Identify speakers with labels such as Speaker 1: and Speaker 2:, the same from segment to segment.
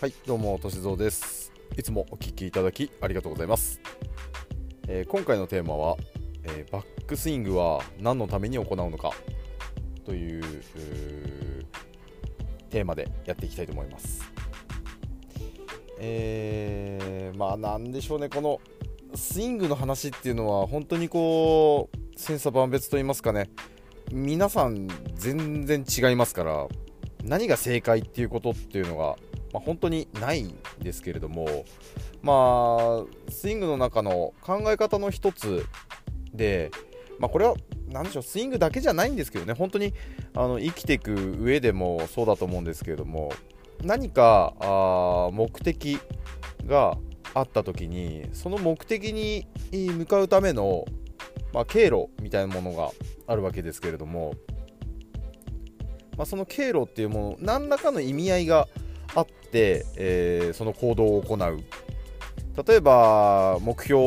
Speaker 1: はいどうもとしぞうです。いつもお聞きいただきありがとうございます、えー今回のテーマは、えーバックスイングは何のために行うのかというテーマでやっていきたいと思います。えーまあなんでしょうね。このスイングの話っていうのは本当にこう千差万別と言いますかね。皆さん全然違いますから何が正解っていうことっていうのが、まあ、本当にないんですけれどもまあスイングの中の考え方の一つで、まあ、これは何でしょうスイングだけじゃないんですけどね本当にあの生きていく上でもそうだと思うんですけれども何かあ目的があった時にその目的に向かうための、まあ、経路みたいなものがあるわけですけれども、まあ、その経路っていうもの何らかの意味合いがあって、えーその行動を行う。例えば目標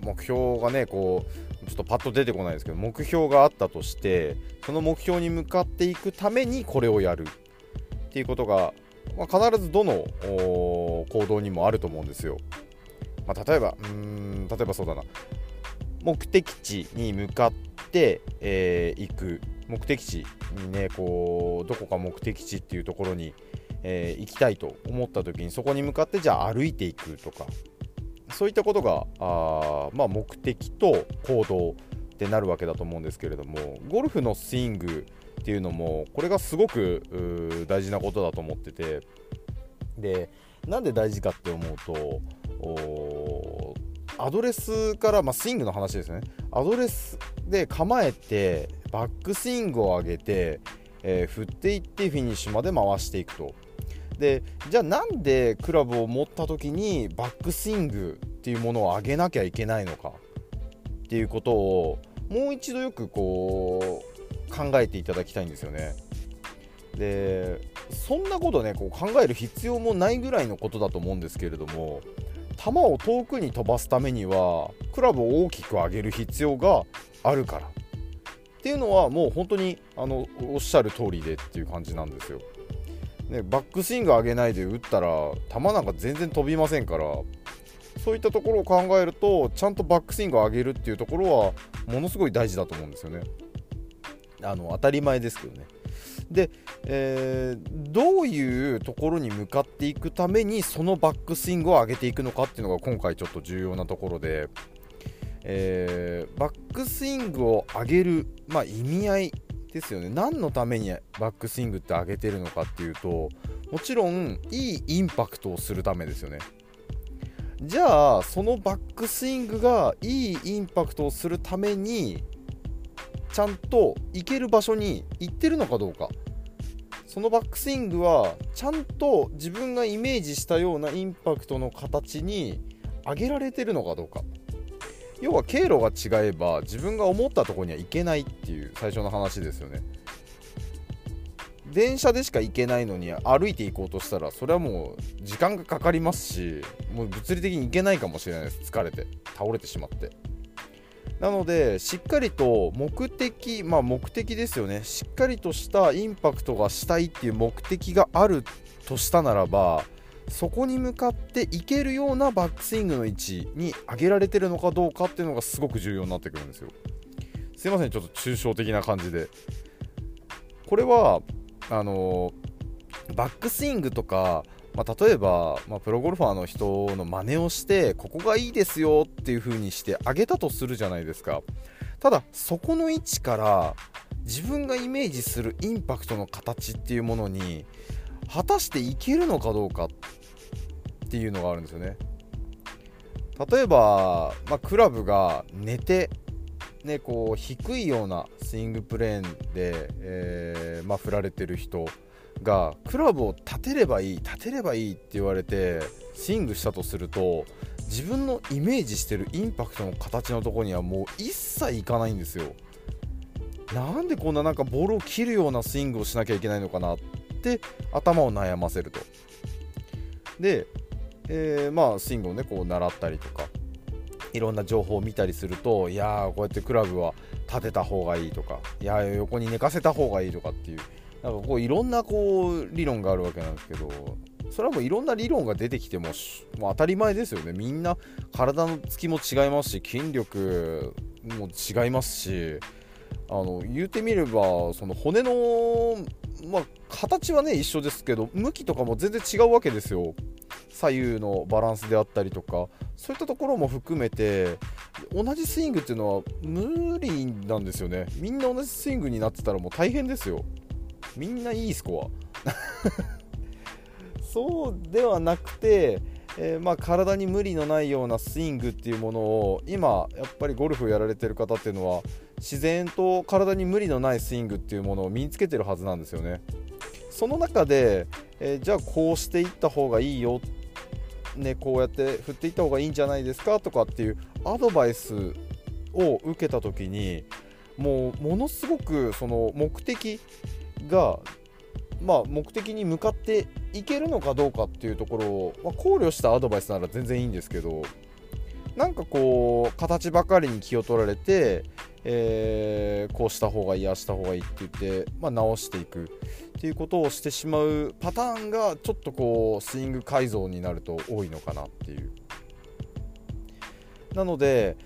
Speaker 1: 目標がねこうちょっとパッと出てこないですけど目標があったとしてその目標に向かっていくためにこれをやる。っていうことが、まあ、必ずどの行動にもあると思うんですよ。まあ、例えばうん例えばそうだな。目的地に向かって、えー行く。目的地にねこうどこか目的地っていうところに、えー行きたいと思った時にそこに向かってじゃあ歩いていくとか。そういったことがあ、まあ、目的と行動ってなるわけだと思うんですけれどもゴルフのスイングっていうのもこれがすごく大事なことだと思ってて。でなんで大事かって思うとアドレスから、まあ、スイングの話ですね。アドレスで構えてバックスイングを上げて、えー振っていってフィニッシュまで回していくと。でじゃあなんでクラブを持った時にバックスイングっていうものを上げなきゃいけないのかっていうことをもう一度よくこう考えていただきたいんですよねでそんなことねこう考える必要もないぐらいのことだと思うんですけれども球を遠くに飛ばすためにはクラブを大きく上げる必要があるからっていうのはもう本当にあのおっしゃる通りでっていう感じなんですよ。ね、バックスイング上げないで打ったら球なんか全然飛びませんからそういったところを考えるとちゃんとバックスイングを上げるっていうところはものすごい大事だと思うんですよね。あの当たり前ですけどね。で、えーどういうところに向かっていくためにそのバックスイングを上げていくのかっていうのが今回ちょっと重要なところで、えーバックスイングを上げる、まあ、意味合いですよね。何のためにバックスイングって上げてるのかっていうともちろんいいインパクトをするためですよね。じゃあそのバックスイングがいいインパクトをするためにちゃんと行ける場所に行ってるのかどうか。そのバックスイングはちゃんと自分がイメージしたようなインパクトの形に上げられてるのかどうか。要は経路が違えば自分が思ったとこには行けないっていう最初の話ですよね。電車でしか行けないのに歩いて行こうとしたらそれはもう時間がかかりますしもう物理的に行けないかもしれないです疲れて倒れてしまって。なのでしっかりと目的まあ目的ですよね。しっかりとしたインパクトがしたいっていう目的があるとしたならばそこに向かっていけるようなバックスイングの位置に上げられてるのかどうかっていうのがすごく重要になってくるんですよ。すいませんちょっと抽象的な感じで。これはあのバックスイングとか、まあ、例えば、まあ、プロゴルファーの人の真似をしてここがいいですよっていう風にしてあげたとするじゃないですか。ただそこの位置から自分がイメージするインパクトの形っていうものに果たしていけるのかどうかっていうのがあるんですよね。例えば、まあ、クラブが寝てね、こう低いようなスイングプレーンで、えーまあ、振られてる人がクラブを立てればいい立てればいいって言われてスイングしたとすると自分のイメージしてるインパクトの形のとこにはもう一切いかないんですよ。なんでこんななんかボールを切るようなスイングをしなきゃいけないのかなって頭を悩ませると。で、えーまあスイングをねこう習ったりとかいろんな情報を見たりするといやーこうやってクラブは立てた方がいいとかいや横に寝かせた方がいいとかっていうなんかこういろんなこう理論があるわけなんですけどそれはもういろんな理論が出てきてももう当たり前ですよね。みんな体のつきも違いますし筋力も違いますしあの言うてみればその骨の、まあ、形はね一緒ですけど向きとかも全然違うわけですよ。左右のバランスであったりとか。そういったところも含めて同じスイングっていうのは無理なんですよね。みんな同じスイングになってたらもう大変ですよ。みんないいスコア。そうではなくて、えー、まあ、体に無理のないようなスイングっていうものを今やっぱりゴルフをやられてる方っていうのは自然と体に無理のないスイングっていうものを身につけてるはずなんですよね。その中で、えー、じゃあこうしていった方がいいよね、こうやって振っていった方がいいんじゃないですかとかっていうアドバイスを受けた時にもうものすごくその目的が、まあ、目的に向かっていけるのかどうかっていうところを、まあ、考慮したアドバイスなら全然いいんですけどなんかこう形ばかりに気を取られて、えー、こうした方がいいあした方がいいって言って、まあ、直していくっていうことをしてしまうパターンがちょっとこうスイング改造になると多いのかなっていう。なので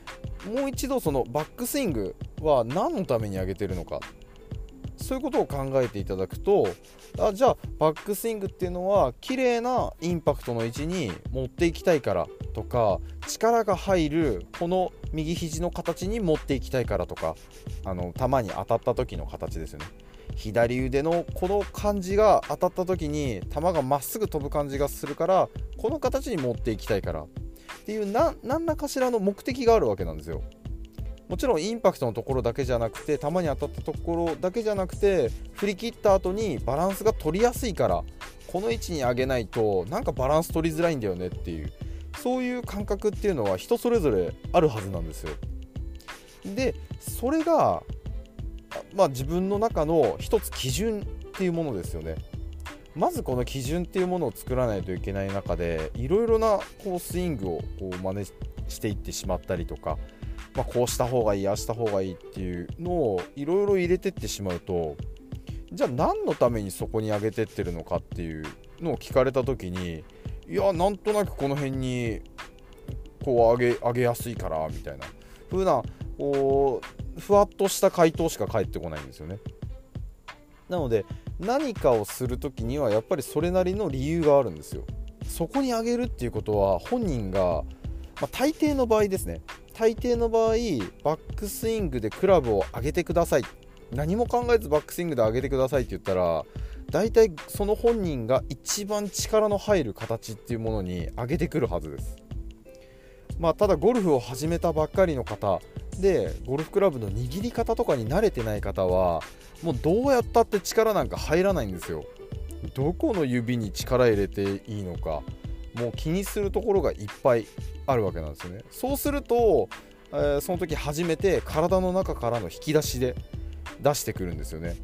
Speaker 1: もう一度そのバックスイングは何のために上げてるのか。そういうことを考えていただくとあじゃあバックスイングっていうのは綺麗なインパクトの位置に持っていきたいからとか力が入るこの右肘の形に持っていきたいからとかあの球に当たった時の形ですよね。左腕のこの感じが当たった時に球がまっすぐ飛ぶ感じがするからこの形に持っていきたいから。っていう何らかしらの目的があるわけなんですよ。もちろんインパクトのところだけじゃなくて球に当たったところだけじゃなくて振り切った後にバランスが取りやすいからこの位置に上げないとなんかバランス取りづらいんだよねっていう。そういう感覚っていうのは人それぞれあるはずなんですよ。でそれがまあ自分の中の一つ基準っていうものですよね。まずこの基準っていうものを作らないといけない中でいろいろなこうスイングをこう真似していってしまったりとかまあ、こうした方がいいああした方がいいっていうのをいろいろ入れてってしまうとじゃあ何のためにそこに上げてってるのかっていうのを聞かれた時にいやなんとなくこの辺にこう上げ上げやすいからみたいな。風なこうふわっとした回答しか返ってこないんですよね。なので何かをする時にはやっぱりそれなりの理由があるんですよ。そこに上げるっていうことは本人が、まあ、大抵の場合ですね。大抵の場合バックスイングでクラブを上げてください。何も考えずバックスイングで上げてくださいって言ったら大体その本人が一番力の入る形っていうものに上げてくるはずです。まあただゴルフを始めたばっかりの方でゴルフクラブの握り方とかに慣れてない方はもうどうやったって力なんか入らないんですよ。どこの指に力入れていいのかもう気にするところがいっぱいあるわけなんですよね。そうすると、えー、その時初めて体の中からの引き出しで出してくるんですよね。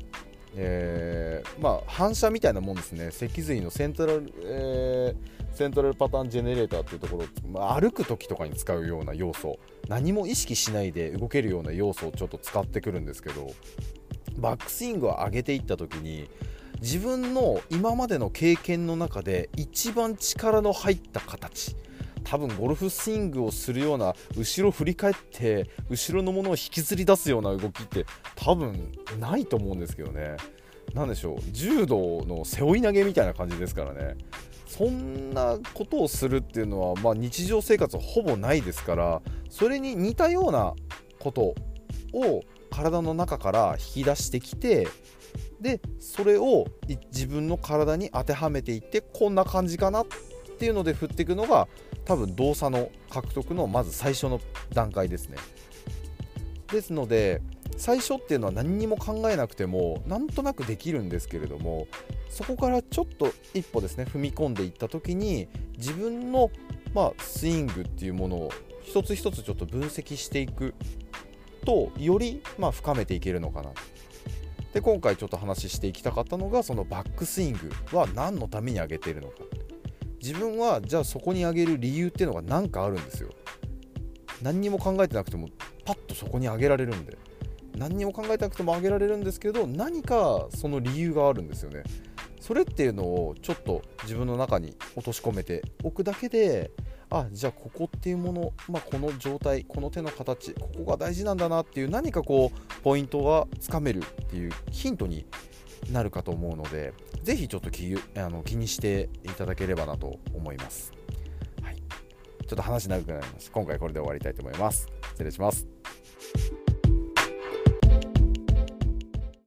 Speaker 1: えー、まあ反射みたいなもんですね。脊髄のセントラル、えー、セントラルパターンジェネレーターっていうところ、まあ、歩く時とかに使うような要素何も意識しないで動けるような要素をちょっと使ってくるんですけどバックスイングを上げていった時に自分の今までの経験の中で一番力の入った形多分ゴルフスイングをするような後ろ振り返って後ろのものを引きずり出すような動きって多分ないと思うんですけどね。何でしょう。柔道の背負い投げみたいな感じですからね。そんなことをするっていうのは、まあ、日常生活はほぼないですからそれに似たようなことを体の中から引き出してきてでそれを自分の体に当てはめていってこんな感じかなっていうので振っていくのが多分動作の獲得のまず最初の段階ですね。ですので最初っていうのは何にも考えなくてもなんとなくできるんですけれどもそこからちょっと一歩ですね踏み込んでいった時に自分の、まあ、スイングっていうものを一つ一つちょっと分析していくとより、まあ、深めていけるのかな。で今回ちょっと話していきたかったのがそのバックスイングは何のために上げているのか。自分はじゃあそこに上げる理由っていうのが何かあるんですよ。何にも考えてなくてもパッとそこに上げられるんで。何にも考えてなくても上げられるんですけど何かその理由があるんですよね。それっていうのをちょっと自分の中に落とし込めておくだけであじゃあここっていうもの、まあ、この状態この手の形ここが大事なんだなっていう何かこうポイントがつかめるっていうヒントになるかと思うのでぜひちょっと気あの気にしていただければなと思います、はい、ちょっと話長くなります。今回これで終わりたいと思います。失礼します。